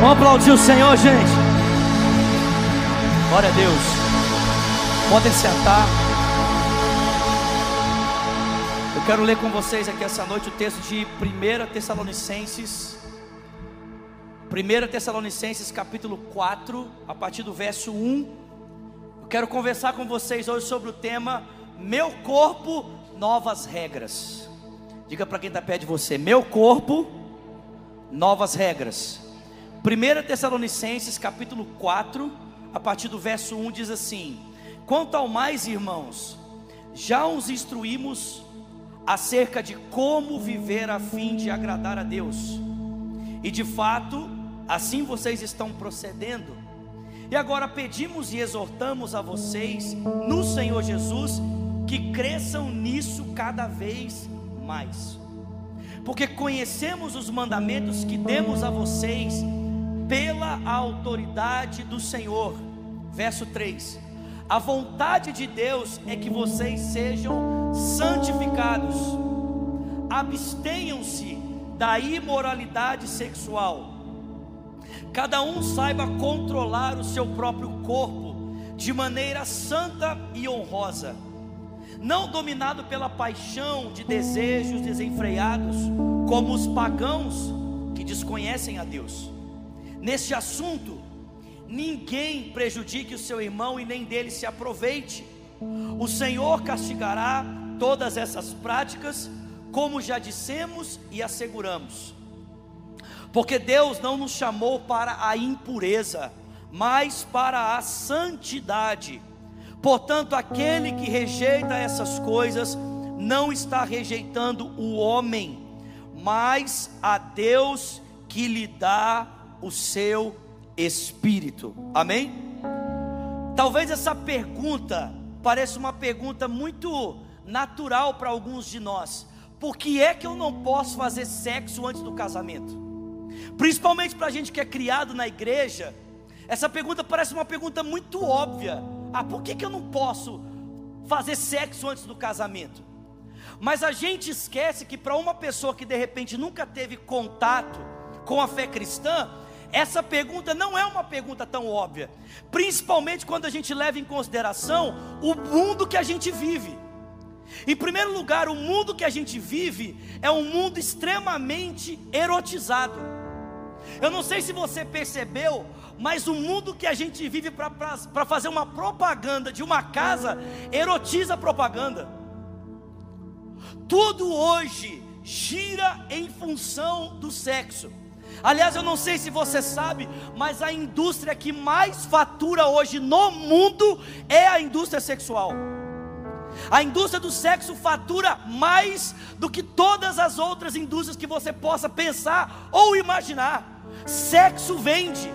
Vamos aplaudir o Senhor, gente. Glória a Deus. Podem sentar. Eu quero ler com vocês aqui essa noite o texto de 1 Tessalonicenses. 1 Tessalonicenses capítulo 4, a partir do verso 1. Eu quero conversar com vocês hoje sobre o tema Meu corpo, novas regras. Diga para quem está perto de você: Meu corpo, novas regras. 1 Tessalonicenses capítulo 4, a partir do verso 1 diz assim: Quanto ao mais, irmãos, já os instruímos acerca de como viver a fim de agradar a Deus. E de fato, assim vocês estão procedendo. E agora pedimos e exortamos a vocês, no Senhor Jesus, que cresçam nisso cada vez mais. Porque conhecemos os mandamentos que demos a vocês pela autoridade do Senhor. Verso 3: A vontade de Deus é que vocês sejam santificados, abstenham-se da imoralidade sexual. Cada um saiba controlar o seu próprio corpo de maneira santa e honrosa, não dominado pela paixão de desejos desenfreados, como os pagãos que desconhecem a Deus. Neste assunto, ninguém prejudique o seu irmão e nem dele se aproveite. O Senhor castigará todas essas práticas, como já dissemos e asseguramos. Porque Deus não nos chamou para a impureza, mas para a santidade. Portanto, aquele que rejeita essas coisas não está rejeitando o homem, mas a Deus que lhe dá o seu espírito. Amém? Talvez essa pergunta pareça uma pergunta muito natural para alguns de nós. Por que é que eu não posso fazer sexo antes do casamento? Principalmente para a gente que é criado na igreja, essa pergunta parece uma pergunta muito óbvia. Ah, por que, que eu não posso fazer sexo antes do casamento? Mas a gente esquece que para uma pessoa que de repente nunca teve contato com a fé cristã, essa pergunta não é uma pergunta tão óbvia, principalmente quando a gente leva em consideração o mundo que a gente vive. Em primeiro lugar, o mundo que a gente vive é um mundo extremamente erotizado. Eu não sei se você percebeu, mas o mundo que a gente vive para fazer uma propaganda de uma casa erotiza a propaganda. Tudo hoje gira em função do sexo. Aliás, eu não sei se você sabe, mas a indústria que mais fatura hoje no mundo é a indústria sexual. A indústria do sexo fatura mais do que todas as outras indústrias que você possa pensar ou imaginar. Sexo vende.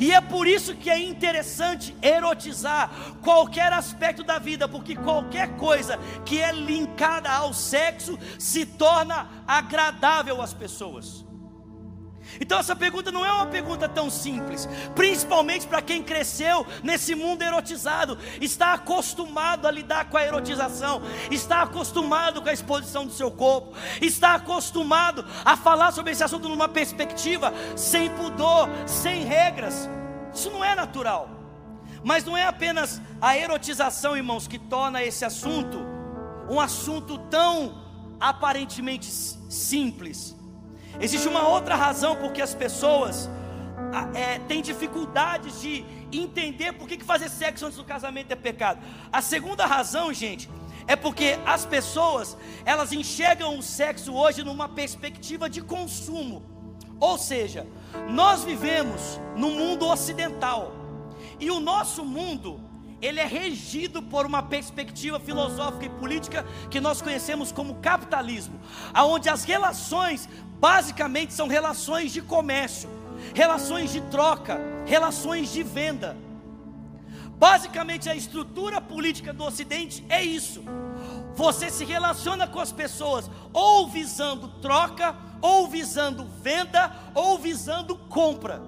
E é por isso que é interessante erotizar qualquer aspecto da vida, porque qualquer coisa que é linkada ao sexo se torna agradável às pessoas. Então essa pergunta não é uma pergunta tão simples, principalmente para quem cresceu nesse mundo erotizado, está acostumado a lidar com a erotização, está acostumado com a exposição do seu corpo, está acostumado a falar sobre esse assunto numa perspectiva sem pudor, sem regras. Isso não é natural. Mas não é apenas a erotização, irmãos, que torna esse assunto um assunto tão aparentemente simples. Existe uma outra razão porque as pessoas é, têm dificuldades de entender por que, que fazer sexo antes do casamento é pecado. A segunda razão, gente, é porque as pessoas elas enxergam o sexo hoje numa perspectiva de consumo. Ou seja, nós vivemos no mundo ocidental e o nosso mundo ele é regido por uma perspectiva filosófica e política que nós conhecemos como capitalismo, aonde as relações basicamente são relações de comércio, relações de troca, relações de venda. Basicamente a estrutura política do Ocidente é isso. Você se relaciona com as pessoas ou visando troca, ou visando venda, ou visando compra.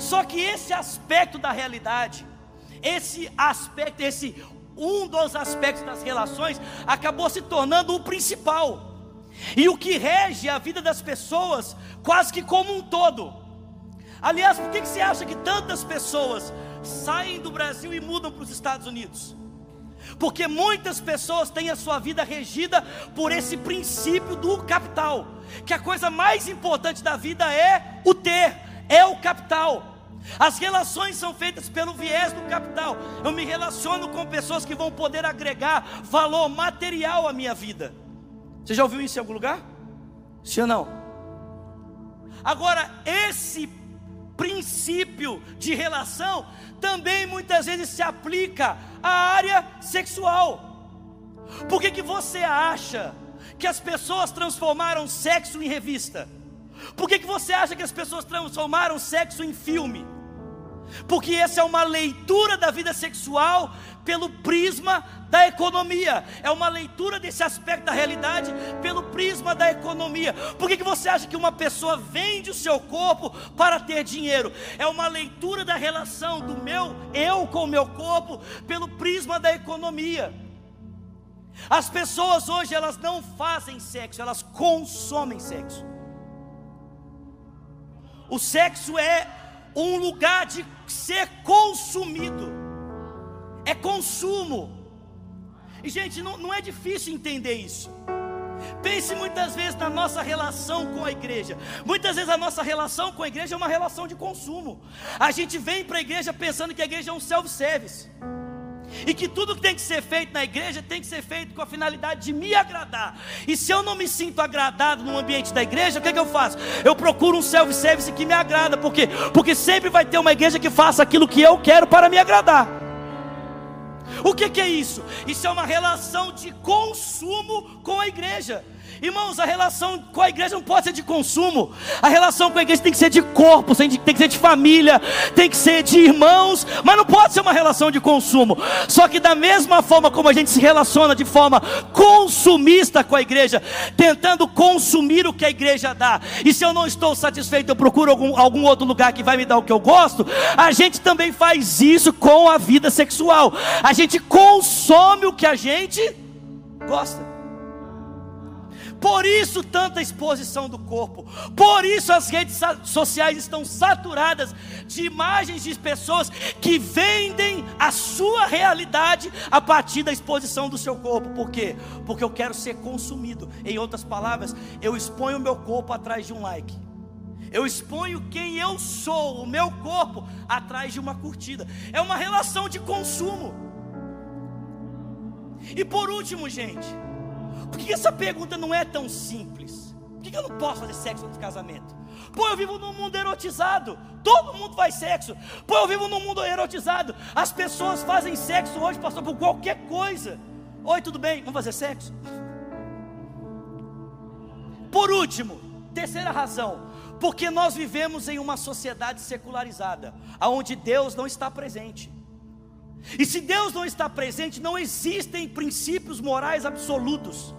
Só que esse aspecto da realidade, esse aspecto, esse um dos aspectos das relações acabou se tornando o principal. E o que rege a vida das pessoas, quase que como um todo. Aliás, por que, você acha que tantas pessoas saem do Brasil e mudam para os Estados Unidos? Porque muitas pessoas têm a sua vida regida por esse princípio do capital, que a coisa mais importante da vida é o ter, é o capital. As relações são feitas pelo viés do capital. Eu me relaciono com pessoas que vão poder agregar valor material à minha vida. Você já ouviu isso em algum lugar? Sim ou não? Agora, esse princípio de relação também muitas vezes se aplica à área sexual. Por que, que você acha que as pessoas transformaram sexo em revista? Por que, que você acha que as pessoas transformaram sexo em filme? Porque essa é uma leitura da vida sexual pelo prisma da economia. É uma leitura desse aspecto da realidade pelo prisma da economia. Por que, que você acha que uma pessoa vende o seu corpo para ter dinheiro? É uma leitura da relação do meu eu com o meu corpo pelo prisma da economia. As pessoas hoje elas não fazem sexo, elas consomem sexo. O sexo é um lugar de ser consumido, é consumo. E gente, não, não é difícil entender isso. Pense muitas vezes na nossa relação com a igreja. Muitas vezes a nossa relação com a igreja é uma relação de consumo. A gente vem para a igreja pensando que a igreja é um self-service. E que tudo que tem que ser feito na igreja tem que ser feito com a finalidade de me agradar. E se eu não me sinto agradado no ambiente da igreja, o que, é que eu faço? Eu procuro um self-service que me agrada. Por quê? Porque sempre vai ter uma igreja que faça aquilo que eu quero para me agradar. O que, que é isso? Isso é uma relação de consumo com a igreja. Irmãos, a relação com a igreja não pode ser de consumo. A relação com a igreja tem que ser de corpo, tem que ser de família, tem que ser de irmãos, mas não pode ser uma relação de consumo. Só que da mesma forma como a gente se relaciona de forma consumista com a igreja, tentando consumir o que a igreja dá. E se eu não estou satisfeito, eu procuro algum, algum outro lugar que vai me dar o que eu gosto. A gente também faz isso com a vida sexual. A gente consome o que a gente gosta. Por isso tanta exposição do corpo. Por isso as redes sociais estão saturadas de imagens de pessoas que vendem a sua realidade a partir da exposição do seu corpo. Por quê? Porque eu quero ser consumido. Em outras palavras, eu exponho o meu corpo atrás de um like. Eu exponho quem eu sou, o meu corpo, atrás de uma curtida. É uma relação de consumo. E por último, gente, por que essa pergunta não é tão simples? Por que eu não posso fazer sexo no casamento? Pô, eu vivo num mundo erotizado. Todo mundo faz sexo. Pô, eu vivo num mundo erotizado. As pessoas fazem sexo hoje, pastor, por qualquer coisa. Oi, tudo bem? Vamos fazer sexo? Por último, terceira razão, porque nós vivemos em uma sociedade secularizada, onde Deus não está presente. E se Deus não está presente, não existem princípios morais absolutos.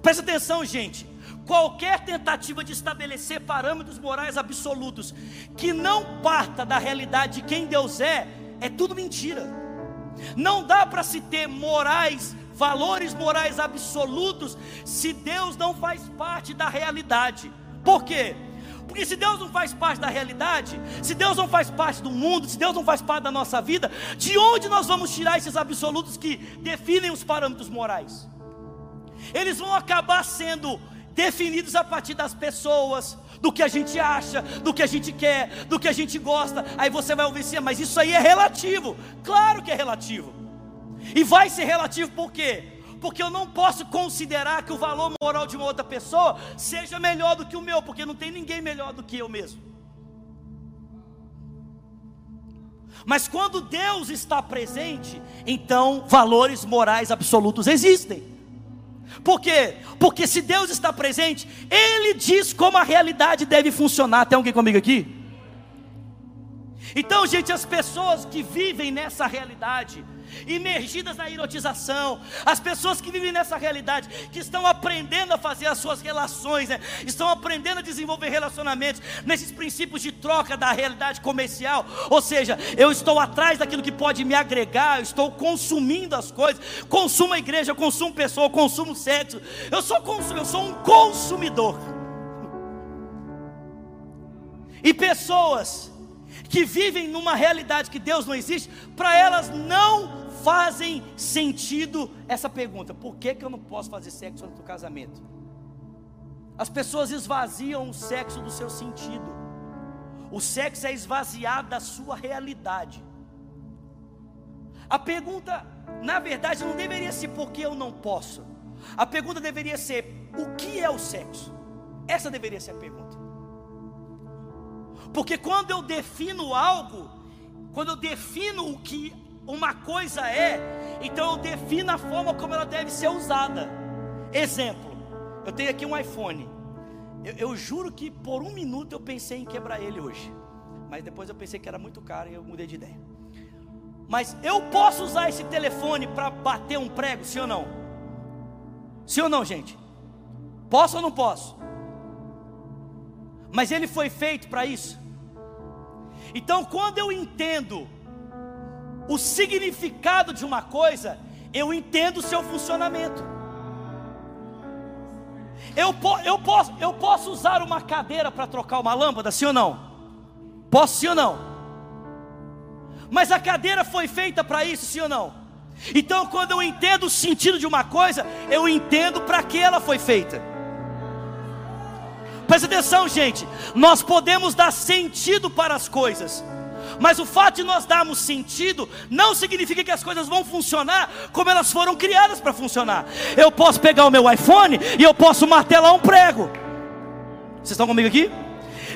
Presta atenção, gente. Qualquer tentativa de estabelecer parâmetros morais absolutos que não parta da realidade de quem Deus é, é tudo mentira. Não dá para se ter morais, valores morais absolutos, se Deus não faz parte da realidade. Por quê? Porque se Deus não faz parte da realidade, se Deus não faz parte do mundo, se Deus não faz parte da nossa vida, de onde nós vamos tirar esses absolutos que definem os parâmetros morais? Eles vão acabar sendo definidos a partir das pessoas, do que a gente acha, do que a gente quer, do que a gente gosta. Aí você vai ouvir assim, mas isso aí é relativo. Claro que é relativo. E vai ser relativo por quê? Porque eu não posso considerar que o valor moral de uma outra pessoa seja melhor do que o meu, porque não tem ninguém melhor do que eu mesmo. Mas quando Deus está presente, então valores morais absolutos existem. Por quê? Porque se Deus está presente, Ele diz como a realidade deve funcionar. Tem alguém comigo aqui? Então, gente, as pessoas que vivem nessa realidade, imergidas na erotização, as pessoas que vivem nessa realidade, que estão aprendendo a fazer as suas relações, né? estão aprendendo a desenvolver relacionamentos nesses princípios de troca da realidade comercial, ou seja, eu estou atrás daquilo que pode me agregar, eu estou consumindo as coisas, consumo a igreja, eu consumo pessoa, eu consumo sexo, eu sou, eu sou um consumidor. E pessoas que vivem numa realidade que Deus não existe, para elas não fazem sentido essa pergunta: por que, que eu não posso fazer sexo antes do casamento? As pessoas esvaziam o sexo do seu sentido. O sexo é esvaziado da sua realidade. A pergunta, na verdade, não deveria ser por que eu não posso. A pergunta deveria ser: o que é o sexo? Essa deveria ser a pergunta. Porque quando eu defino algo, quando eu defino o que uma coisa é, então eu defino a forma como ela deve ser usada. Exemplo, eu tenho aqui um iPhone. Eu, eu, juro que por um minuto eu pensei em quebrar ele hoje. Mas depois eu pensei que era muito caro e eu mudei de ideia. Mas eu posso usar esse telefone para bater um prego, sim ou não? Sim ou não, gente? Posso ou não posso? Mas ele foi feito para isso. Então, quando eu entendo o significado de uma coisa, eu entendo o seu funcionamento. Eu, po eu, posso, eu posso usar uma cadeira para trocar uma lâmpada, sim ou não? Posso sim ou não? Mas a cadeira foi feita para isso, sim ou não? Então, quando eu entendo o sentido de uma coisa, eu entendo para que ela foi feita. Presta atenção, gente. Nós podemos dar sentido para as coisas, mas o fato de nós darmos sentido não significa que as coisas vão funcionar como elas foram criadas para funcionar. Eu posso pegar o meu iPhone e eu posso martelar um prego. Vocês estão comigo aqui?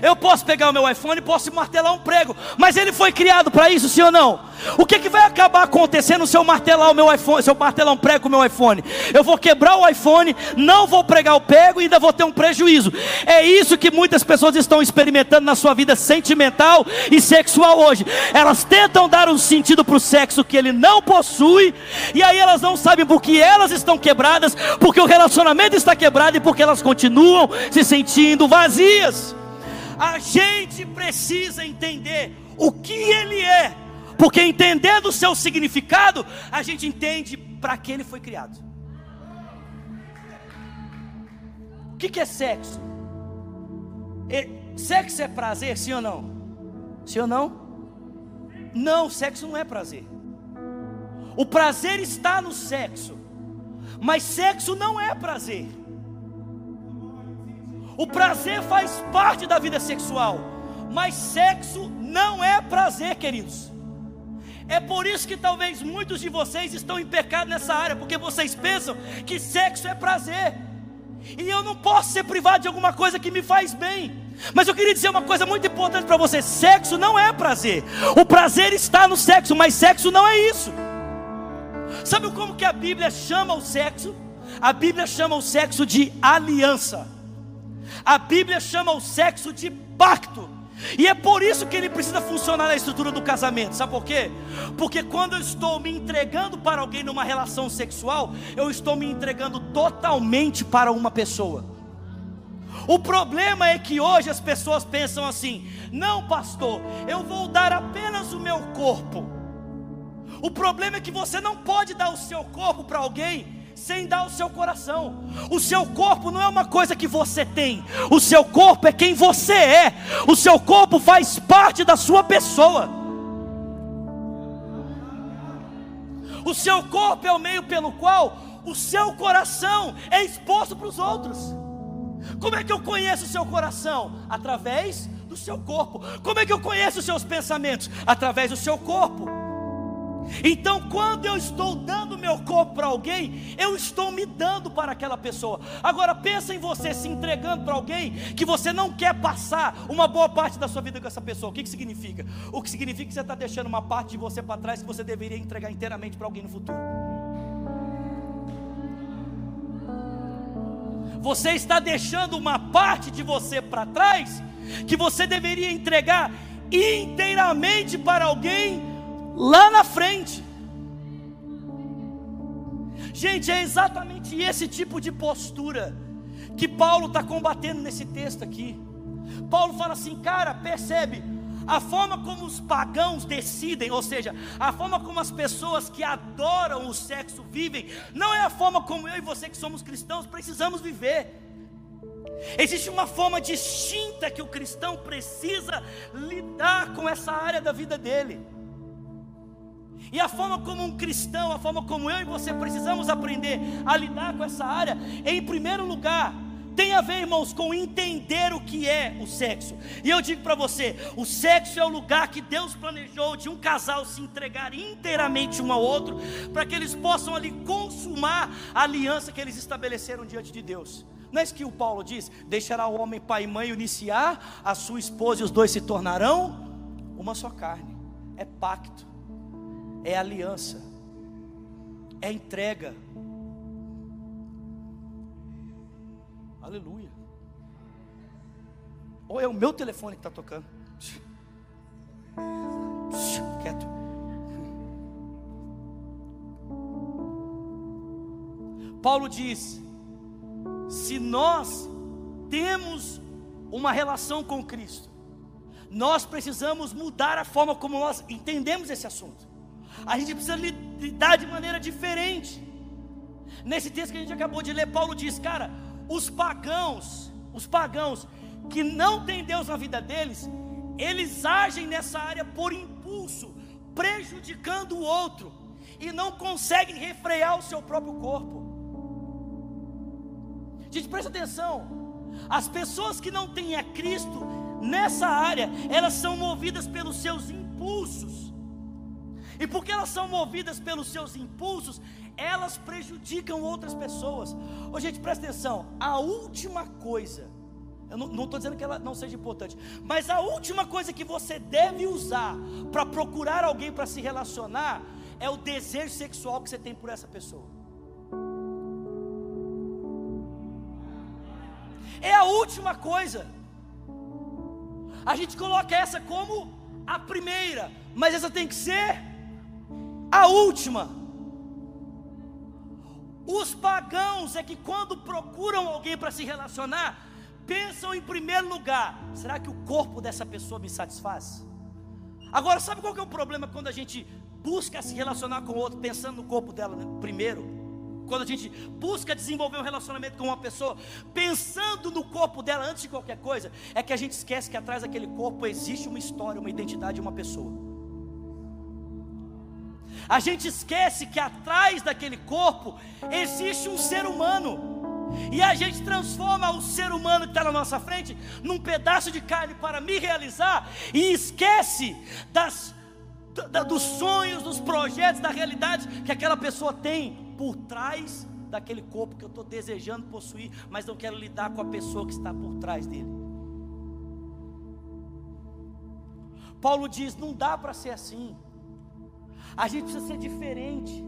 Eu posso pegar o meu iPhone e posso martelar um prego, mas ele foi criado para isso, sim ou não? O que, que vai acabar acontecendo se eu martelar o meu iPhone, se eu martelar um prego com o meu iPhone? Eu vou quebrar o iPhone, não vou pregar o prego e ainda vou ter um prejuízo. É isso que muitas pessoas estão experimentando na sua vida sentimental e sexual hoje. Elas tentam dar um sentido para o sexo que ele não possui, e aí elas não sabem por que elas estão quebradas, porque o relacionamento está quebrado e porque elas continuam se sentindo vazias. A gente precisa entender o que ele é porque entendendo o seu significado, a gente entende para que ele foi criado. O que, que é sexo? sexo é prazer, sim ou não? Sim ou não? Não, sexo não é prazer. O prazer está no sexo, mas sexo não é prazer. O prazer faz parte da vida sexual, mas sexo não é prazer, queridos. É por isso que talvez muitos de vocês estão em pecado nessa área, porque vocês pensam que sexo é prazer. E eu não posso ser privado de alguma coisa que me faz bem. Mas eu queria dizer uma coisa muito importante para você: sexo não é prazer. O prazer está no sexo, mas sexo não é isso. Sabe como que a Bíblia chama o sexo? A Bíblia chama o sexo de aliança. A Bíblia chama o sexo de pacto. E é por isso que ele precisa funcionar na estrutura do casamento. Sabe por quê? Porque quando eu estou me entregando para alguém numa relação sexual, eu estou me entregando totalmente para uma pessoa. O problema é que hoje as pessoas pensam assim: não, pastor, eu vou dar apenas o meu corpo. O problema é que você não pode dar o seu corpo para alguém sem dar o seu coração. O seu corpo não é uma coisa que você tem, o seu corpo é quem você é, o seu corpo faz parte da sua pessoa. O seu corpo é o meio pelo qual o seu coração é exposto para os outros. Como é que eu conheço o seu coração? Através do seu corpo. Como é que eu conheço os seus pensamentos? Através do seu corpo. Então, quando eu estou dando meu corpo para alguém, eu estou me dando para aquela pessoa. Agora, pensa em você se entregando para alguém que você não quer passar uma boa parte da sua vida com essa pessoa. O que, que significa? O que significa que você está deixando uma parte de você para trás que você deveria entregar inteiramente para alguém no futuro. Você está deixando uma parte de você para trás que você deveria entregar inteiramente para alguém lá na frente. Gente, é exatamente esse tipo de postura que Paulo está combatendo nesse texto aqui. Paulo fala assim, cara, percebe, a forma como os pagãos decidem, ou seja, a forma como as pessoas que adoram o sexo vivem, não é a forma como eu e você que somos cristãos precisamos viver. Existe uma forma distinta que o cristão precisa lidar com essa área da vida dele. E a forma como um cristão, a forma como eu e você precisamos aprender a lidar com essa área, em primeiro lugar, tem a ver, irmãos, com entender o que é o sexo. E eu digo para você: o sexo é o lugar que Deus planejou de um casal se entregar inteiramente um ao outro, para que eles possam ali consumar a aliança que eles estabeleceram diante de Deus. Não é isso que o Paulo diz? Deixará o homem pai e mãe iniciar, a sua esposa e os dois se tornarão uma só carne. É pacto, é aliança, é entrega. Aleluia. Ou é o meu telefone que está tocando? Quieto. Paulo diz: se nós temos uma relação com Cristo, nós precisamos mudar a forma como nós entendemos esse assunto. A gente precisa lidar de maneira diferente. Nesse texto que a gente acabou de ler, Paulo diz: cara, os pagãos, os pagãos que não têm Deus na vida deles, eles agem nessa área por impulso, prejudicando o outro, e não conseguem refrear o seu próprio corpo. Gente, presta atenção. As pessoas que não têm a Cristo nessa área, elas são movidas pelos seus impulsos. E porque elas são movidas pelos seus impulsos, elas prejudicam outras pessoas. Ô, gente, presta atenção. A última coisa, eu não estou dizendo que ela não seja importante, mas a última coisa que você deve usar para procurar alguém para se relacionar é o desejo sexual que você tem por essa pessoa. é a última coisa. A gente coloca essa como a primeira, mas essa tem que ser a última. Os pagãos é que quando procuram alguém para se relacionar, pensam em primeiro lugar: será que o corpo dessa pessoa me satisfaz? Agora, sabe qual que é o problema quando a gente busca se relacionar com o outro pensando no corpo dela né? primeiro? quando a gente busca desenvolver um relacionamento com uma pessoa, pensando no corpo dela antes de qualquer coisa, é que a gente esquece que atrás daquele corpo existe uma história, uma identidade de uma pessoa. A gente esquece que atrás daquele corpo existe um ser humano. E a gente transforma o ser humano que está na nossa frente num pedaço de carne para me realizar e esquece das, da, dos sonhos, dos projetos, da realidade que aquela pessoa tem por trás daquele corpo que eu estou desejando possuir, mas não quero lidar com a pessoa que está por trás dele. Paulo diz: não dá para ser assim, a gente precisa ser diferente.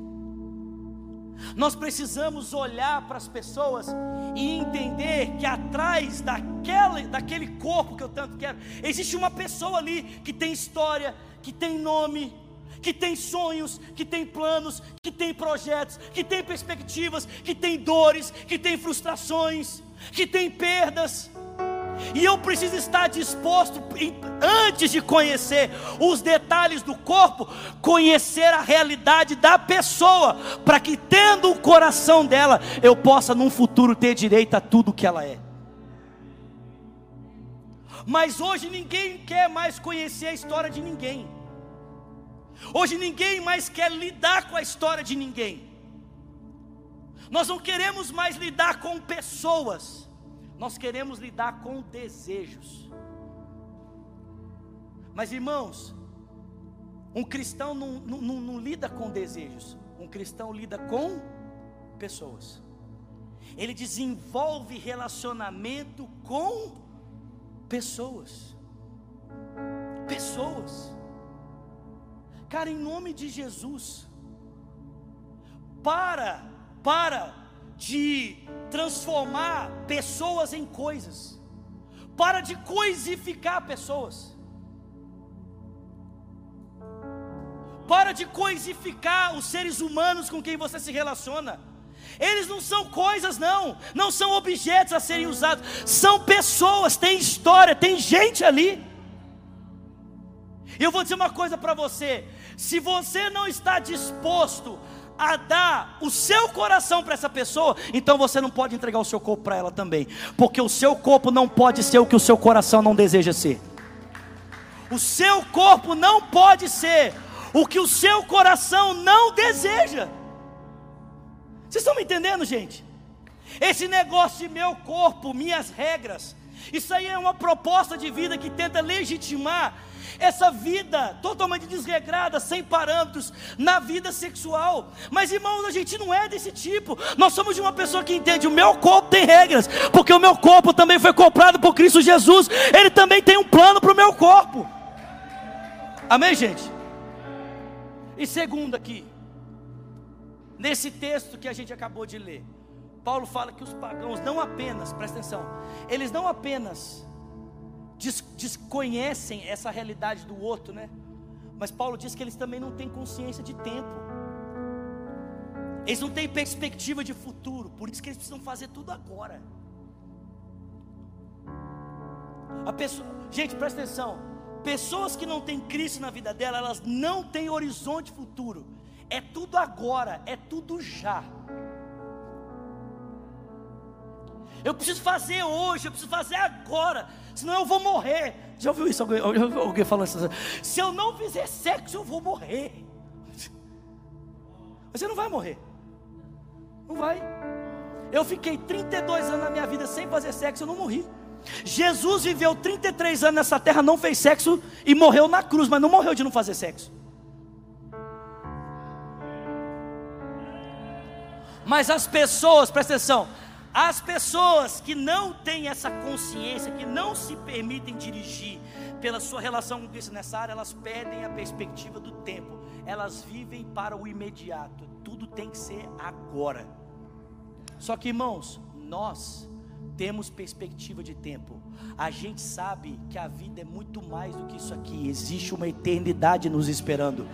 Nós precisamos olhar para as pessoas e entender que atrás daquela, daquele corpo que eu tanto quero, existe uma pessoa ali que tem história, que tem nome, que tem sonhos, que tem planos, que tem projetos, que tem perspectivas, que tem dores, que tem frustrações, que tem perdas. E eu preciso estar disposto, antes de conhecer os detalhes do corpo, conhecer a realidade da pessoa, para que, tendo o coração dela, eu possa, num futuro, ter direito a tudo que ela é. Mas hoje ninguém quer mais conhecer a história de ninguém. Hoje ninguém mais quer lidar com a história de ninguém. Nós não queremos mais lidar com pessoas, nós queremos lidar com desejos. Mas irmãos, um cristão não, não, não, não lida com desejos, um cristão lida com pessoas. Ele desenvolve relacionamento com pessoas. Pessoas. Cara, em nome de Jesus, para, para de transformar pessoas em coisas, para de coisificar pessoas, para de coisificar os seres humanos com quem você se relaciona. Eles não são coisas, não, não são objetos a serem usados, são pessoas, tem história, tem gente ali. Eu vou dizer uma coisa para você: se você não está disposto a dar o seu coração para essa pessoa, então você não pode entregar o seu corpo para ela também, porque o seu corpo não pode ser o que o seu coração não deseja ser. O seu corpo não pode ser o que o seu coração não deseja. Vocês estão me entendendo, gente? Esse negócio de meu corpo, minhas regras, isso aí é uma proposta de vida que tenta legitimar essa vida totalmente desregrada, sem parâmetros, na vida sexual. Mas irmãos, a gente não é desse tipo. Nós somos de uma pessoa que entende: o meu corpo tem regras, porque o meu corpo também foi comprado por Cristo Jesus. Ele também tem um plano para o meu corpo. Amém, gente? E segundo aqui, nesse texto que a gente acabou de ler, Paulo fala que os pagãos não apenas, presta atenção, eles não apenas desconhecem essa realidade do outro, né? Mas Paulo diz que eles também não têm consciência de tempo. Eles não têm perspectiva de futuro, por isso que eles precisam fazer tudo agora. A pessoa, gente, presta atenção. Pessoas que não têm Cristo na vida dela, elas não têm horizonte futuro. É tudo agora, é tudo já. Eu preciso fazer hoje, eu preciso fazer agora, senão eu vou morrer. Já ouviu isso? Alguém, alguém falando assim? Se eu não fizer sexo, eu vou morrer. Você não vai morrer. Não vai. Eu fiquei 32 anos na minha vida sem fazer sexo, eu não morri. Jesus viveu 33 anos nessa terra, não fez sexo e morreu na cruz, mas não morreu de não fazer sexo. Mas as pessoas, presta atenção, as pessoas que não têm essa consciência, que não se permitem dirigir pela sua relação com Cristo nessa área, elas perdem a perspectiva do tempo. Elas vivem para o imediato. Tudo tem que ser agora. Só que, irmãos, nós temos perspectiva de tempo. A gente sabe que a vida é muito mais do que isso aqui. Existe uma eternidade nos esperando.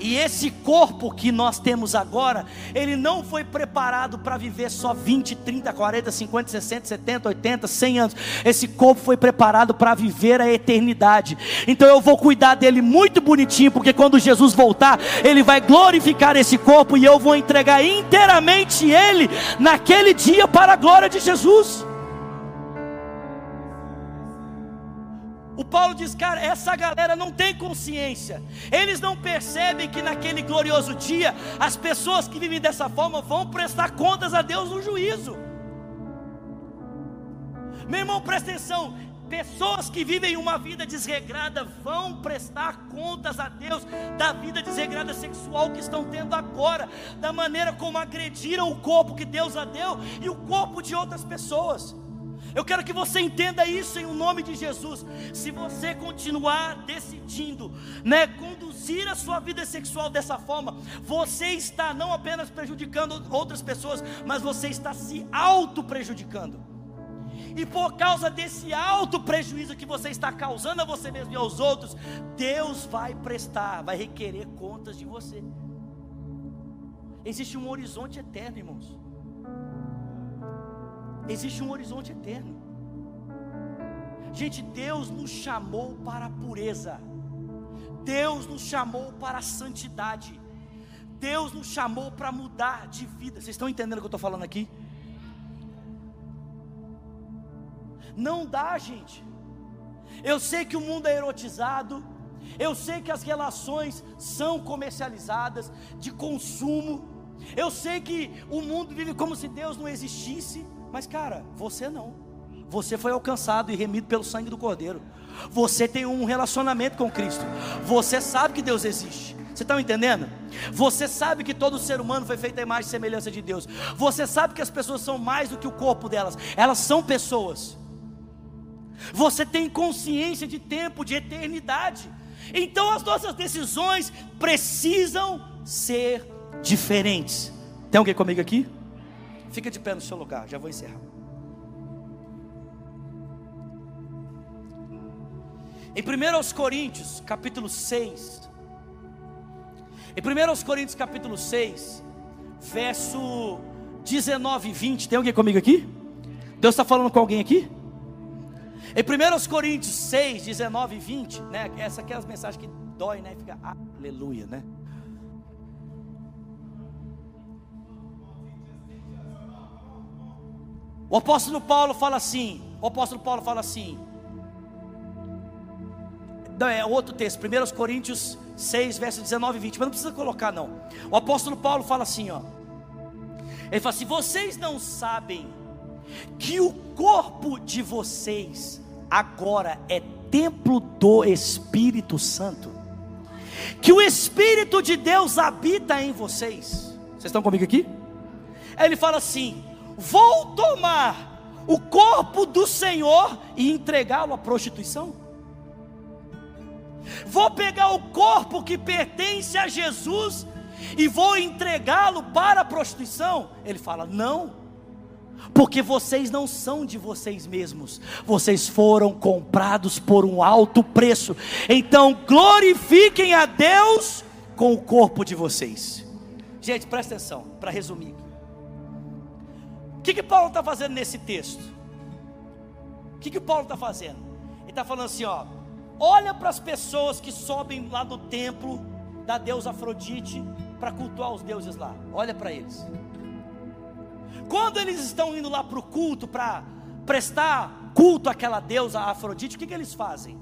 E esse corpo que nós temos agora, ele não foi preparado para viver só 20, 30, 40, 50, 60, 70, 80, 100 anos. Esse corpo foi preparado para viver a eternidade. Então eu vou cuidar dele muito bonitinho, porque quando Jesus voltar, ele vai glorificar esse corpo e eu vou entregar inteiramente ele naquele dia para a glória de Jesus. O Paulo diz, cara, essa galera não tem consciência. Eles não percebem que naquele glorioso dia as pessoas que vivem dessa forma vão prestar contas a Deus no juízo. Meu irmão, presta atenção. Pessoas que vivem uma vida desregrada vão prestar contas a Deus da vida desregrada sexual que estão tendo agora, da maneira como agrediram o corpo que Deus a deu e o corpo de outras pessoas. Eu quero que você entenda isso em o nome de Jesus. Se você continuar decidindo, né, conduzir a sua vida sexual dessa forma, você está não apenas prejudicando outras pessoas, mas você está se auto prejudicando. E por causa desse alto prejuízo que você está causando a você mesmo e aos outros, Deus vai prestar, vai requerer contas de você. Existe um horizonte eterno, irmãos. Existe um horizonte eterno. Gente, Deus nos chamou para a pureza. Deus nos chamou para a santidade. Deus nos chamou para mudar de vida. Vocês estão entendendo o que eu estou falando aqui? Não dá, gente. Eu sei que o mundo é erotizado. Eu sei que as relações são comercializadas, de consumo. Eu sei que o mundo vive como se Deus não existisse. Mas, cara, você não. Você foi alcançado e remido pelo sangue do Cordeiro. Você tem um relacionamento com Cristo. Você sabe que Deus existe. Você está entendendo? Você sabe que todo ser humano foi feito à imagem e semelhança de Deus. Você sabe que as pessoas são mais do que o corpo delas. Elas são pessoas. Você tem consciência de tempo, de eternidade. Então as nossas decisões precisam ser diferentes. Tem alguém comigo aqui? Fica de pé no seu lugar, já vou encerrar. Em 1 Coríntios, capítulo 6. Em 1 Coríntios, capítulo 6, verso 19 e 20. Tem alguém comigo aqui? Deus está falando com alguém aqui? Em 1 Coríntios 6, 19 e 20, né? Essa aqui é as mensagens que dói, né? Fica aleluia, né? O apóstolo Paulo fala assim, o apóstolo Paulo fala assim, não, é outro texto, 1 Coríntios 6, versos 19 e 20, mas não precisa colocar não. O apóstolo Paulo fala assim, ó. Ele fala assim: vocês não sabem que o corpo de vocês agora é templo do Espírito Santo, que o Espírito de Deus habita em vocês. Vocês estão comigo aqui? Ele fala assim: vou tomar o corpo do Senhor e entregá-lo à prostituição. Vou pegar o corpo que pertence a Jesus e vou entregá-lo para a prostituição. Ele fala: não, porque vocês não são de vocês mesmos, vocês foram comprados por um alto preço. Então glorifiquem a Deus com o corpo de vocês. Gente, presta atenção, para resumir. O que, que Paulo está fazendo nesse texto? O que, que Paulo está fazendo? Ele está falando assim: ó, olha para as pessoas que sobem lá do templo da deusa Afrodite para cultuar os deuses lá. Olha para eles. Quando eles estão indo lá para o culto, para prestar culto àquela deusa Afrodite, o que, que eles fazem?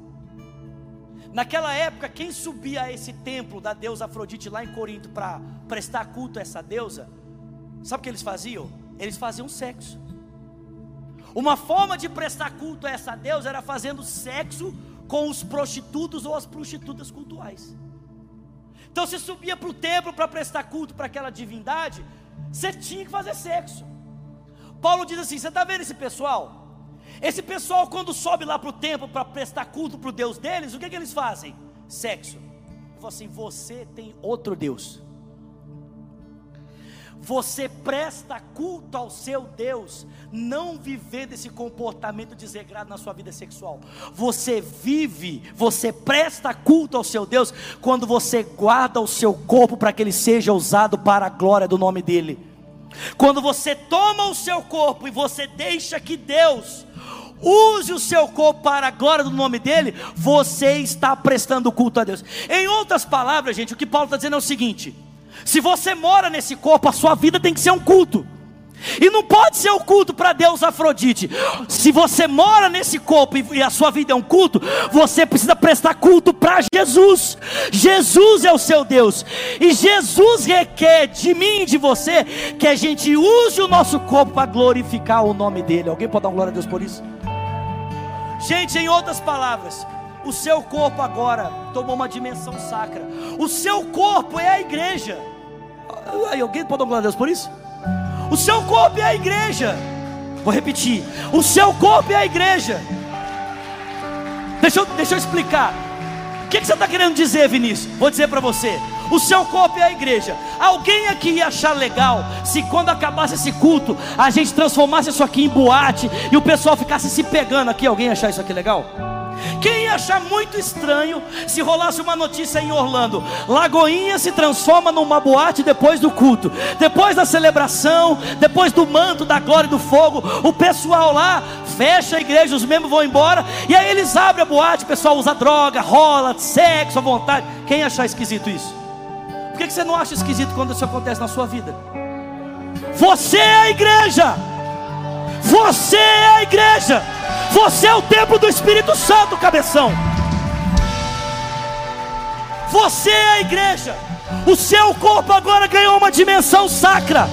Naquela época, quem subia a esse templo da deusa Afrodite lá em Corinto para prestar culto a essa deusa, sabe o que eles faziam? Eles faziam sexo. Uma forma de prestar culto a essa deusa era fazendo sexo com os prostitutos ou as prostitutas cultuais. Então você subia para o templo para prestar culto para aquela divindade, você tinha que fazer sexo. Paulo diz assim: você está vendo esse pessoal? Esse pessoal, quando sobe lá para o templo para prestar culto para o Deus deles, o que, que eles fazem? Sexo. Ele falou assim: você tem outro Deus. Você presta culto ao seu Deus, não vivendo esse comportamento desregrado na sua vida sexual. Você vive, você presta culto ao seu Deus quando você guarda o seu corpo para que ele seja usado para a glória do nome dele. Quando você toma o seu corpo e você deixa que Deus use o seu corpo para a glória do nome dele, você está prestando culto a Deus. Em outras palavras, gente, o que Paulo está dizendo é o seguinte: se você mora nesse corpo, a sua vida tem que ser um culto. E não pode ser um culto para Deus Afrodite. Se você mora nesse corpo e a sua vida é um culto, você precisa prestar culto para Jesus. Jesus é o seu Deus. E Jesus requer de mim e de você que a gente use o nosso corpo para glorificar o nome dele. Alguém pode dar glória a Deus por isso? Gente, em outras palavras, o seu corpo agora tomou uma dimensão sacra. O seu corpo é a igreja. Aí, alguém pode dar glória a Deus por isso? O seu corpo é a igreja. Vou repetir: o seu corpo é a igreja. Deixa eu, deixa eu explicar. O que, que você está querendo dizer, Vinícius? Vou dizer para você. O seu corpo é a igreja. Alguém aqui ia achar legal se quando acabasse esse culto a gente transformasse isso aqui em boate e o pessoal ficasse se pegando aqui? Alguém ia achar isso aqui legal? Quem ia achar muito estranho se rolasse uma notícia em Orlando? Lagoinha se transforma numa boate depois do culto, depois da celebração, depois do manto, da glória e do fogo. O pessoal lá fecha a igreja, os membros vão embora, e aí eles abrem a boate, o pessoal usa droga, rola, sexo à vontade. Quem ia achar esquisito isso? Por que você não acha esquisito quando isso acontece na sua vida? Você é a igreja. Você é a igreja. Você é o templo do Espírito Santo, cabeção. Você é a igreja. O seu corpo agora ganhou uma dimensão sacra.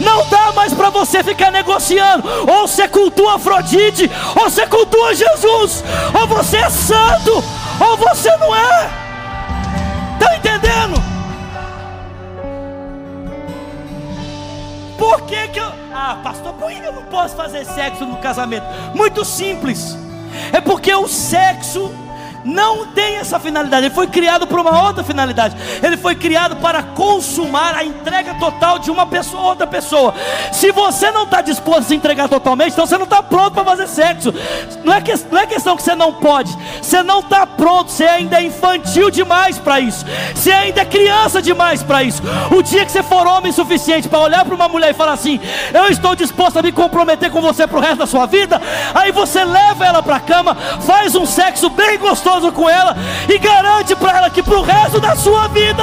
Não dá mais para você ficar negociando. Ou você cultua Afrodite, ou você cultua Jesus. Ou você é santo, ou você não é. Está entendendo? Por que, que eu. Ah, pastor, por que eu não posso fazer sexo no casamento? Muito simples. É porque o sexo não tem essa finalidade. Ele foi criado para uma outra finalidade. Ele foi criado para consumar a entrega total de uma pessoa a outra pessoa. Se você não está disposto a se entregar totalmente, então você não está pronto para fazer sexo. Não é, que, não é questão que você não pode. Você não está pronto. Você ainda é infantil demais para isso. Você ainda é criança demais para isso. O dia que você for homem suficiente para olhar para uma mulher e falar assim: Eu estou disposto a me comprometer com você para o resto da sua vida. Aí você leva ela para a cama, faz um sexo bem gostoso gostoso com ela e garante para ela que para o resto da sua vida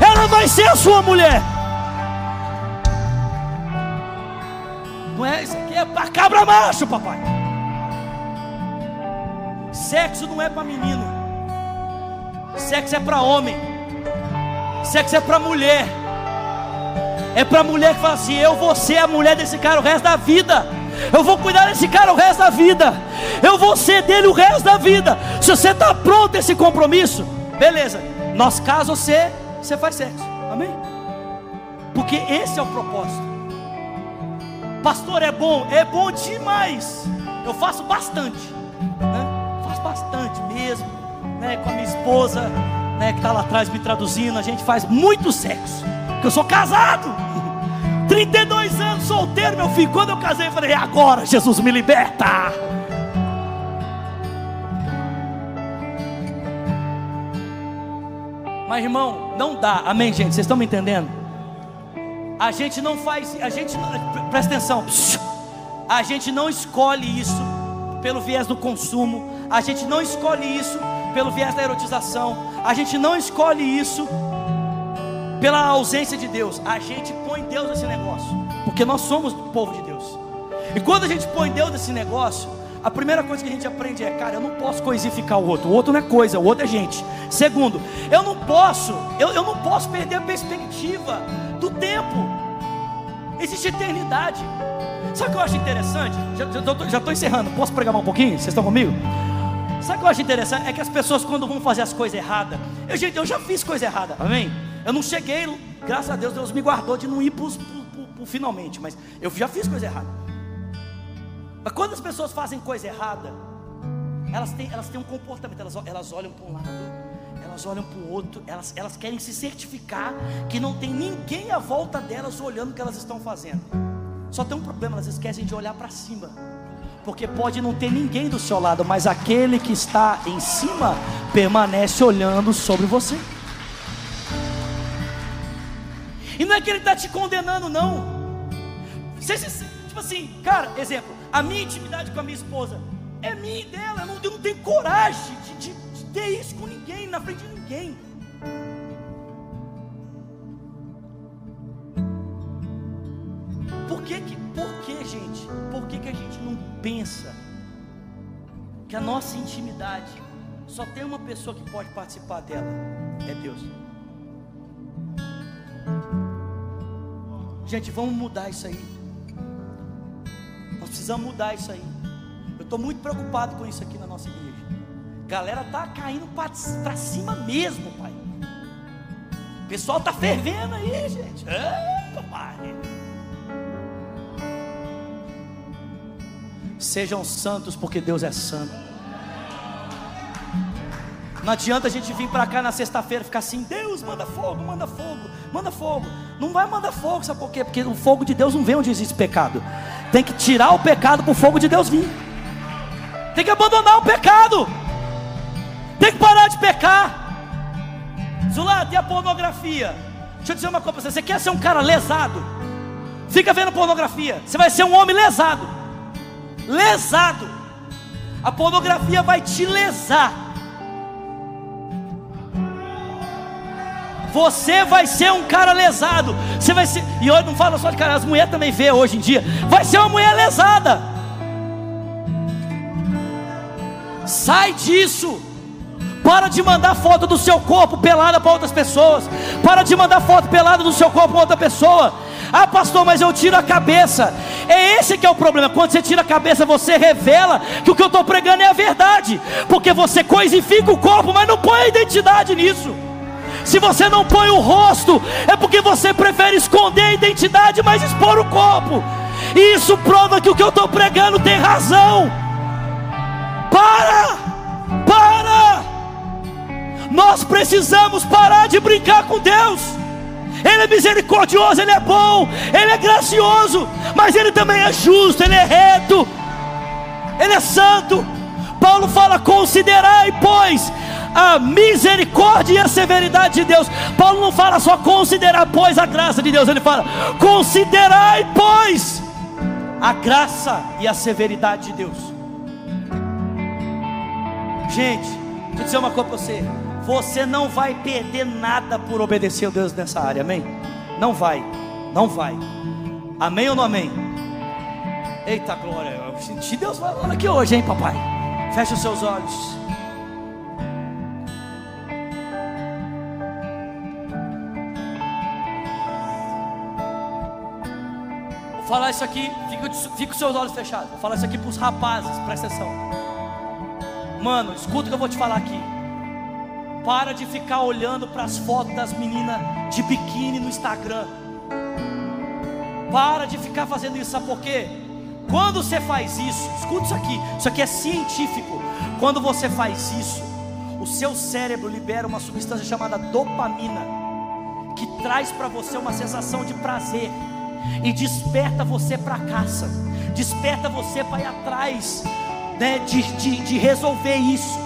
ela vai ser a sua mulher. Não é? Isso aqui é para cabra macho, papai. Sexo não é para menino. Sexo é para homem. Sexo é para mulher. É para mulher que fala assim: Eu vou ser a mulher desse cara o resto da vida. Eu vou cuidar desse cara o resto da vida. Eu vou ser dele o resto da vida. Se você está pronto esse compromisso, beleza. Nós caso você, você faz sexo. Amém? Porque esse é o propósito. Pastor é bom, é bom demais. Eu faço bastante, né? faço bastante mesmo, né? Com a minha esposa, né? Que está lá atrás me traduzindo. A gente faz muito sexo. Porque eu sou casado. 32 anos solteiro, meu filho. Quando eu casei, eu falei: agora, Jesus me liberta. Mas irmão, não dá. Amém, gente? Vocês estão me entendendo? A gente não faz, a gente presta atenção. A gente não escolhe isso pelo viés do consumo. A gente não escolhe isso pelo viés da erotização. A gente não escolhe isso pela ausência de Deus. A gente põe Deus nesse negócio, porque nós somos o povo de Deus. E quando a gente põe Deus nesse negócio, a primeira coisa que a gente aprende é, cara, eu não posso coisificar o outro. O outro não é coisa, o outro é gente. Segundo, eu não posso, eu, eu não posso perder a perspectiva do tempo. Existe eternidade. Sabe o que eu acho interessante? Já estou encerrando, posso pregar um pouquinho? Vocês estão comigo? Sabe o que eu acho interessante? É que as pessoas, quando vão fazer as coisas erradas, eu, gente, eu já fiz coisa errada, amém? Eu não cheguei, graças a Deus, Deus me guardou de não ir para o finalmente, mas eu já fiz coisa errada. Mas quando as pessoas fazem coisa errada, elas têm, elas têm um comportamento, elas, elas olham para um lado, elas olham para o outro, elas, elas querem se certificar que não tem ninguém à volta delas olhando o que elas estão fazendo. Só tem um problema, elas esquecem de olhar para cima. Porque pode não ter ninguém do seu lado, mas aquele que está em cima permanece olhando sobre você. E não é que ele está te condenando, não. Você, tipo assim, cara, exemplo, a minha intimidade com a minha esposa é minha e dela. Eu não, eu não tenho coragem de, de, de ter isso com ninguém, na frente de ninguém. Por que, que, por que gente? Por que, que a gente não pensa que a nossa intimidade só tem uma pessoa que pode participar dela? É Deus. Gente, vamos mudar isso aí. Nós precisamos mudar isso aí. Eu estou muito preocupado com isso aqui na nossa igreja. Galera tá caindo para cima mesmo, pai. O pessoal tá fervendo aí, gente. Papai. Sejam santos, porque Deus é santo. Não adianta a gente vir para cá na sexta-feira e ficar assim: Deus manda fogo, manda fogo, manda fogo. Não vai mandar fogo, sabe por quê? Porque o fogo de Deus não vem onde existe pecado. Tem que tirar o pecado para o fogo de Deus vir. Tem que abandonar o pecado. Tem que parar de pecar. Zulado, e a pornografia? Deixa eu dizer uma coisa para você: você quer ser um cara lesado? Fica vendo pornografia. Você vai ser um homem lesado. Lesado. A pornografia vai te lesar. Você vai ser um cara lesado. Você vai ser. E eu não falo só de cara, as mulheres também vê hoje em dia. Vai ser uma mulher lesada. Sai disso. Para de mandar foto do seu corpo pelada para outras pessoas. Para de mandar foto pelada do seu corpo para outra pessoa. Ah, pastor, mas eu tiro a cabeça. É esse que é o problema. Quando você tira a cabeça, você revela que o que eu estou pregando é a verdade. Porque você coisifica o corpo, mas não põe a identidade nisso. Se você não põe o rosto, é porque você prefere esconder a identidade, mas expor o corpo. E isso prova que o que eu estou pregando tem razão. Para! Para! Nós precisamos parar de brincar com Deus. Ele é misericordioso, Ele é bom, Ele é gracioso, mas Ele também é justo, Ele é reto, Ele é santo. Paulo fala: considerai, pois, a misericórdia e a severidade de Deus. Paulo não fala só considerar, pois, a graça de Deus, ele fala: considerai, pois, a graça e a severidade de Deus. Gente, deixa eu dizer uma coisa para você: você não vai perder nada por obedecer a Deus nessa área, amém? Não vai, não vai, amém ou não amém? Eita glória, eu senti Deus falando aqui hoje, hein, papai? Feche os seus olhos. Falar isso aqui, fica, fica os seus olhos fechados. Vou falar isso aqui para os rapazes, presta atenção. Mano, escuta o que eu vou te falar aqui. Para de ficar olhando para as fotos das meninas de biquíni no Instagram. Para de ficar fazendo isso, sabe por quê? Quando você faz isso, escuta isso aqui, isso aqui é científico. Quando você faz isso, o seu cérebro libera uma substância chamada dopamina, que traz para você uma sensação de prazer e desperta você para a caça, desperta você para ir atrás né, de, de, de resolver isso,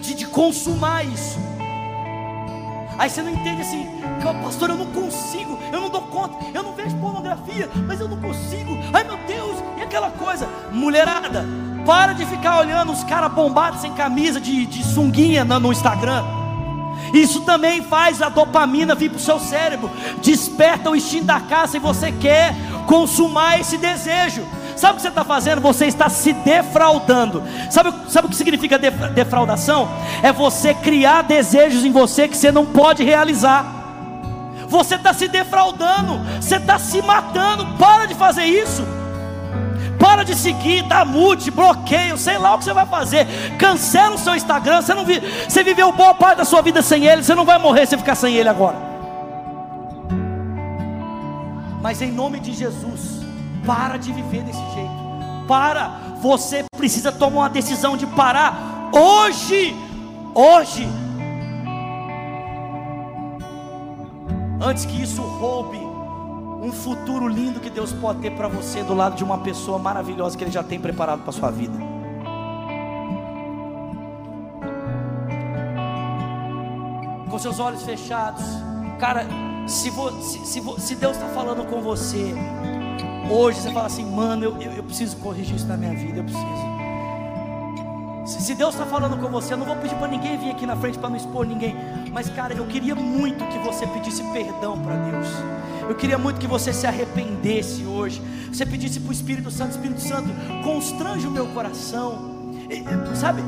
de, de consumar isso. Aí você não entende assim, pastor, eu não consigo, eu não dou conta, eu não vejo pornografia, mas eu não consigo. Ai meu Deus, e aquela coisa, mulherada, para de ficar olhando os caras bombados sem camisa de, de sunguinha no, no Instagram. Isso também faz a dopamina vir para o seu cérebro, desperta o instinto da caça e você quer consumar esse desejo. Sabe o que você está fazendo? Você está se defraudando. Sabe, sabe o que significa defraudação? É você criar desejos em você que você não pode realizar. Você está se defraudando, você está se matando. Para de fazer isso. Para de seguir, dá mute, bloqueio, sei lá o que você vai fazer. Cancela o seu Instagram. Você, não vi, você viveu boa parte da sua vida sem ele. Você não vai morrer se ficar sem ele agora. Mas em nome de Jesus para de viver desse jeito. Para. Você precisa tomar uma decisão de parar hoje. Hoje. Antes que isso roube um futuro lindo que Deus pode ter para você do lado de uma pessoa maravilhosa que Ele já tem preparado para sua vida. Com seus olhos fechados, cara, se, vo, se, se, se Deus está falando com você, Hoje você fala assim, mano, eu, eu, eu preciso corrigir isso na minha vida, eu preciso. Se, Deus está falando com você, eu não vou pedir para ninguém vir aqui na frente para não expor ninguém. Mas, cara, eu queria muito que você pedisse perdão para Deus. Eu queria muito que você se arrependesse hoje. Você pedisse para o Espírito Santo, Espírito Santo, constrange o meu coração. Sabe?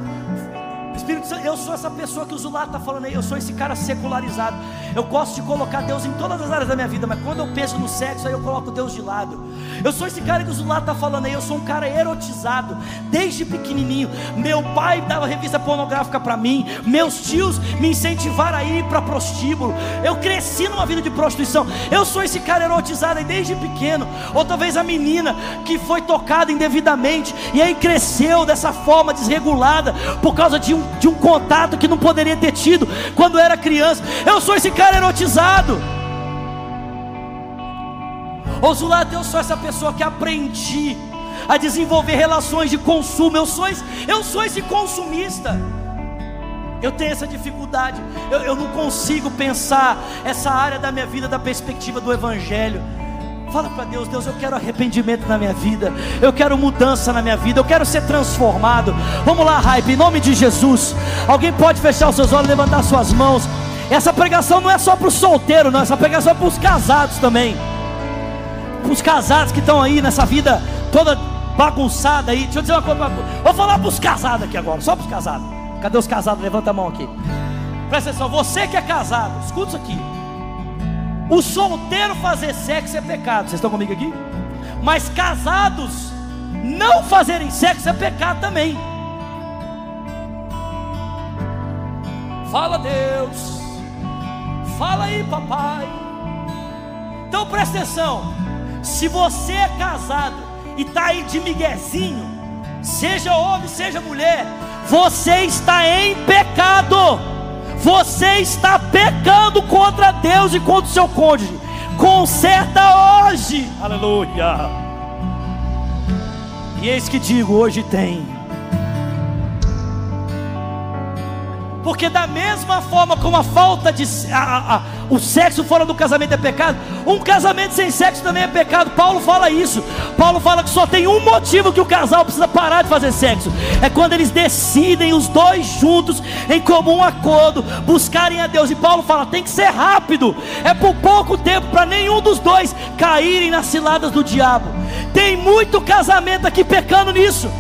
Espírito Santo, eu sou essa pessoa que o Zulato está falando aí, eu sou esse cara secularizado. Eu gosto de colocar Deus em todas as áreas da minha vida, mas quando eu penso no sexo, aí eu coloco Deus de lado. Eu sou esse cara que o Zulato está falando aí, eu sou um cara erotizado, desde pequenininho. Meu pai dava revista pornográfica para mim, meus tios me incentivaram a ir para prostíbulo. Eu cresci numa vida de prostituição. Eu sou esse cara erotizado aí desde pequeno. Ou talvez a menina que foi tocada indevidamente e aí cresceu dessa forma desregulada por causa de um de um contato que não poderia ter tido quando era criança. Eu sou esse cara erotizado. Zulata, eu sou essa pessoa que aprendi a desenvolver relações de consumo. Eu sou esse, eu sou esse consumista. Eu tenho essa dificuldade. Eu, eu não consigo pensar essa área da minha vida da perspectiva do Evangelho. Fala para Deus, Deus, eu quero arrependimento na minha vida, eu quero mudança na minha vida, eu quero ser transformado. Vamos lá, hype, em nome de Jesus. Alguém pode fechar os seus olhos, levantar suas mãos. Essa pregação não é só para os solteiros, não, essa pregação é para os casados também. Para os casados que estão aí nessa vida toda bagunçada aí. Deixa eu dizer uma coisa. Vou falar para os casados aqui agora, só para os casados. Cadê os casados? Levanta a mão aqui. Presta atenção, você que é casado, escuta isso aqui. O solteiro fazer sexo é pecado. Vocês estão comigo aqui? Mas casados não fazerem sexo é pecado também. Fala Deus. Fala aí, papai. Então presta atenção. Se você é casado e está aí de miguezinho, seja homem, seja mulher, você está em pecado você está pecando contra Deus e contra o seu cônjuge. Conserta hoje. Aleluia. E eis que digo: hoje tem. Porque da mesma forma como a falta de a, a, o sexo fora do casamento é pecado, um casamento sem sexo também é pecado. Paulo fala isso. Paulo fala que só tem um motivo que o casal precisa parar de fazer sexo. É quando eles decidem os dois juntos em comum acordo buscarem a Deus. E Paulo fala, tem que ser rápido. É por pouco tempo para nenhum dos dois caírem nas ciladas do diabo. Tem muito casamento aqui pecando nisso.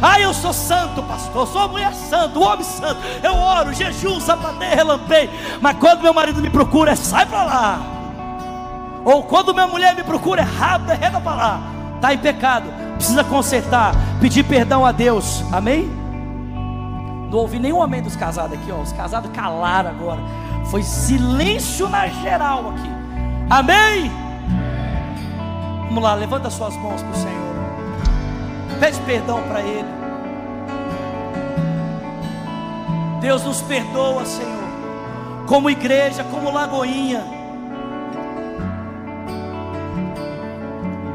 Ah, eu sou santo, pastor, sou mulher santa, homem santo. Eu oro, jejum, sapateio, relampei. Mas quando meu marido me procura, é sai para lá. Ou quando minha mulher me procura, é rápido, é para lá. Está em pecado, precisa consertar, pedir perdão a Deus. Amém? Não ouvi nenhum amém dos casados aqui, ó. Os casados calaram agora. Foi silêncio na geral aqui. Amém? Vamos lá, levanta suas mãos para o Senhor. Pede perdão para Ele. Deus nos perdoa, Senhor. Como igreja, como Lagoinha.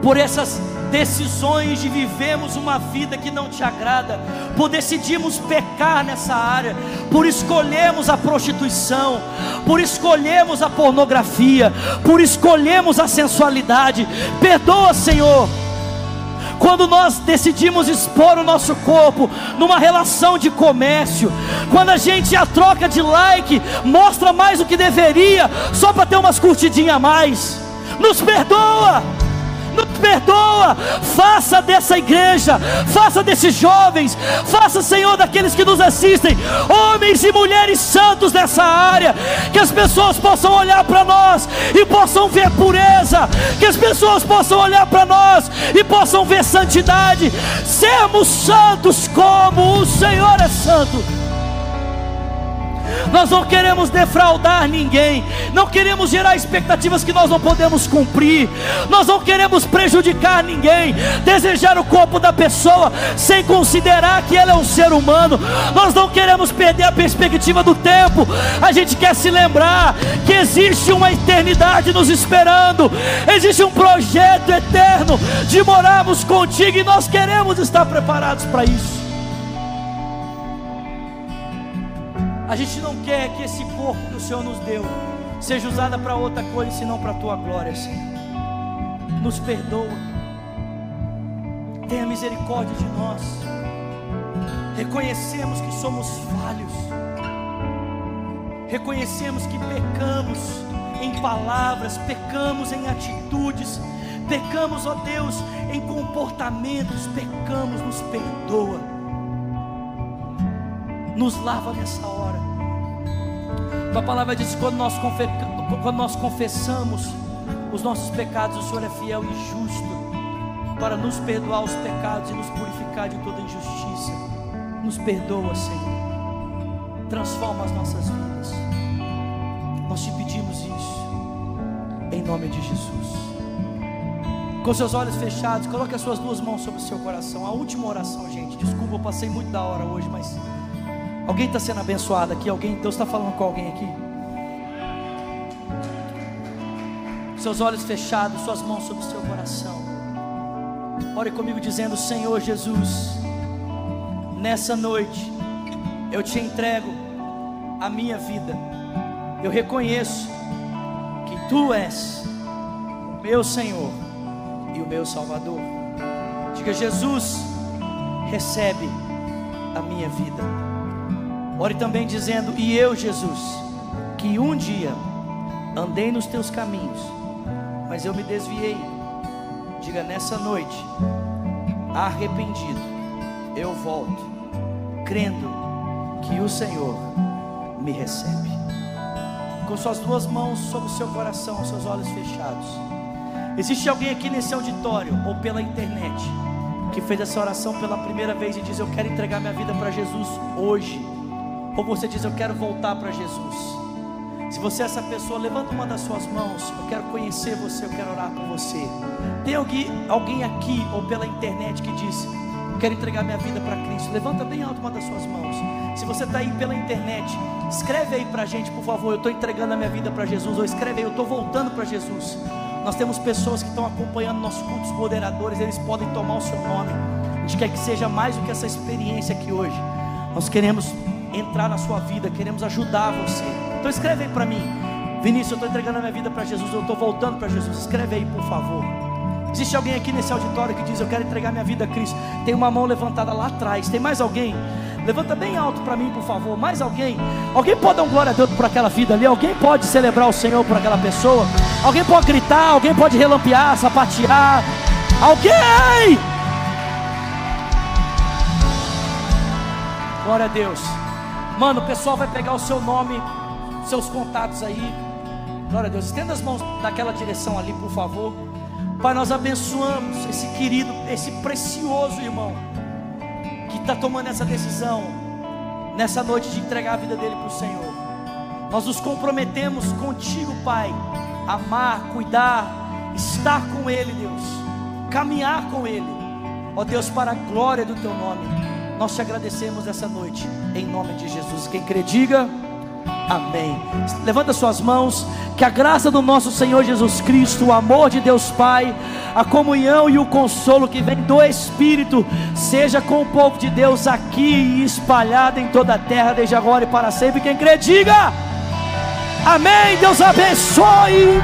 Por essas decisões de vivemos uma vida que não te agrada, por decidimos pecar nessa área, por escolhermos a prostituição, por escolhermos a pornografia, por escolhermos a sensualidade. Perdoa, Senhor. Quando nós decidimos expor o nosso corpo numa relação de comércio, quando a gente a troca de like mostra mais do que deveria, só para ter umas curtidinhas a mais, nos perdoa perdoa, faça dessa igreja, faça desses jovens, faça, Senhor, daqueles que nos assistem, homens e mulheres santos dessa área, que as pessoas possam olhar para nós e possam ver pureza, que as pessoas possam olhar para nós e possam ver santidade, sermos santos como o Senhor é santo. Nós não queremos defraudar ninguém, não queremos gerar expectativas que nós não podemos cumprir, nós não queremos prejudicar ninguém, desejar o corpo da pessoa sem considerar que ela é um ser humano. Nós não queremos perder a perspectiva do tempo, a gente quer se lembrar que existe uma eternidade nos esperando, existe um projeto eterno de morarmos contigo e nós queremos estar preparados para isso. A gente não quer que esse corpo que o Senhor nos deu seja usado para outra coisa senão para a tua glória, Senhor. Nos perdoa. Tenha misericórdia de nós. Reconhecemos que somos falhos. Reconhecemos que pecamos em palavras, pecamos em atitudes, pecamos, ó Deus, em comportamentos, pecamos, nos perdoa nos lava nessa hora. A palavra diz quando nós, quando nós confessamos os nossos pecados, o Senhor é fiel e justo para nos perdoar os pecados e nos purificar de toda injustiça. Nos perdoa, Senhor. Transforma as nossas vidas. Nós te pedimos isso. Em nome de Jesus. Com seus olhos fechados, coloque as suas duas mãos sobre o seu coração. A última oração, gente. Desculpa, eu passei muito da hora hoje, mas Alguém está sendo abençoado aqui? Alguém? Deus está falando com alguém aqui? Seus olhos fechados, suas mãos sobre o seu coração. Ore comigo dizendo: Senhor Jesus, nessa noite eu te entrego a minha vida. Eu reconheço que Tu és o meu Senhor e o meu Salvador. Diga, Jesus, recebe a minha vida. Ore também dizendo: E eu, Jesus, que um dia andei nos teus caminhos, mas eu me desviei. Diga nessa noite, arrependido, eu volto, crendo que o Senhor me recebe. Com suas duas mãos sobre o seu coração, seus olhos fechados. Existe alguém aqui nesse auditório ou pela internet que fez essa oração pela primeira vez e diz: Eu quero entregar minha vida para Jesus hoje. Ou você diz, eu quero voltar para Jesus. Se você é essa pessoa, levanta uma das suas mãos. Eu quero conhecer você, eu quero orar com você. Tem alguém, alguém aqui ou pela internet que diz, eu quero entregar minha vida para Cristo. Levanta bem alto uma das suas mãos. Se você está aí pela internet, escreve aí para a gente, por favor. Eu estou entregando a minha vida para Jesus. Ou escreve aí, eu estou voltando para Jesus. Nós temos pessoas que estão acompanhando nossos cultos moderadores. Eles podem tomar o seu nome. A gente quer que seja mais do que essa experiência aqui hoje. Nós queremos entrar na sua vida, queremos ajudar você. Então escreve aí para mim. Vinícius, eu estou entregando a minha vida para Jesus, eu estou voltando para Jesus. Escreve aí, por favor. Existe alguém aqui nesse auditório que diz: Eu quero entregar minha vida a Cristo. Tem uma mão levantada lá atrás. Tem mais alguém? Levanta bem alto para mim, por favor. Mais alguém? Alguém pode dar um glória a Deus por aquela vida ali? Alguém pode celebrar o Senhor por aquela pessoa? Alguém pode gritar? Alguém pode relampear, sapatear? Alguém! Glória a Deus. Mano, o pessoal vai pegar o seu nome, seus contatos aí. Glória a Deus. Estenda as mãos naquela direção ali, por favor. Pai, nós abençoamos esse querido, esse precioso irmão que está tomando essa decisão nessa noite de entregar a vida dele para o Senhor. Nós nos comprometemos contigo, Pai, amar, cuidar, estar com Ele, Deus, caminhar com Ele, ó Deus, para a glória do Teu nome. Nós te agradecemos essa noite, em nome de Jesus. Quem crê, diga amém. Levanta suas mãos, que a graça do nosso Senhor Jesus Cristo, o amor de Deus Pai, a comunhão e o consolo que vem do Espírito, seja com o povo de Deus aqui e espalhado em toda a terra, desde agora e para sempre. Quem crê, diga amém. Deus abençoe.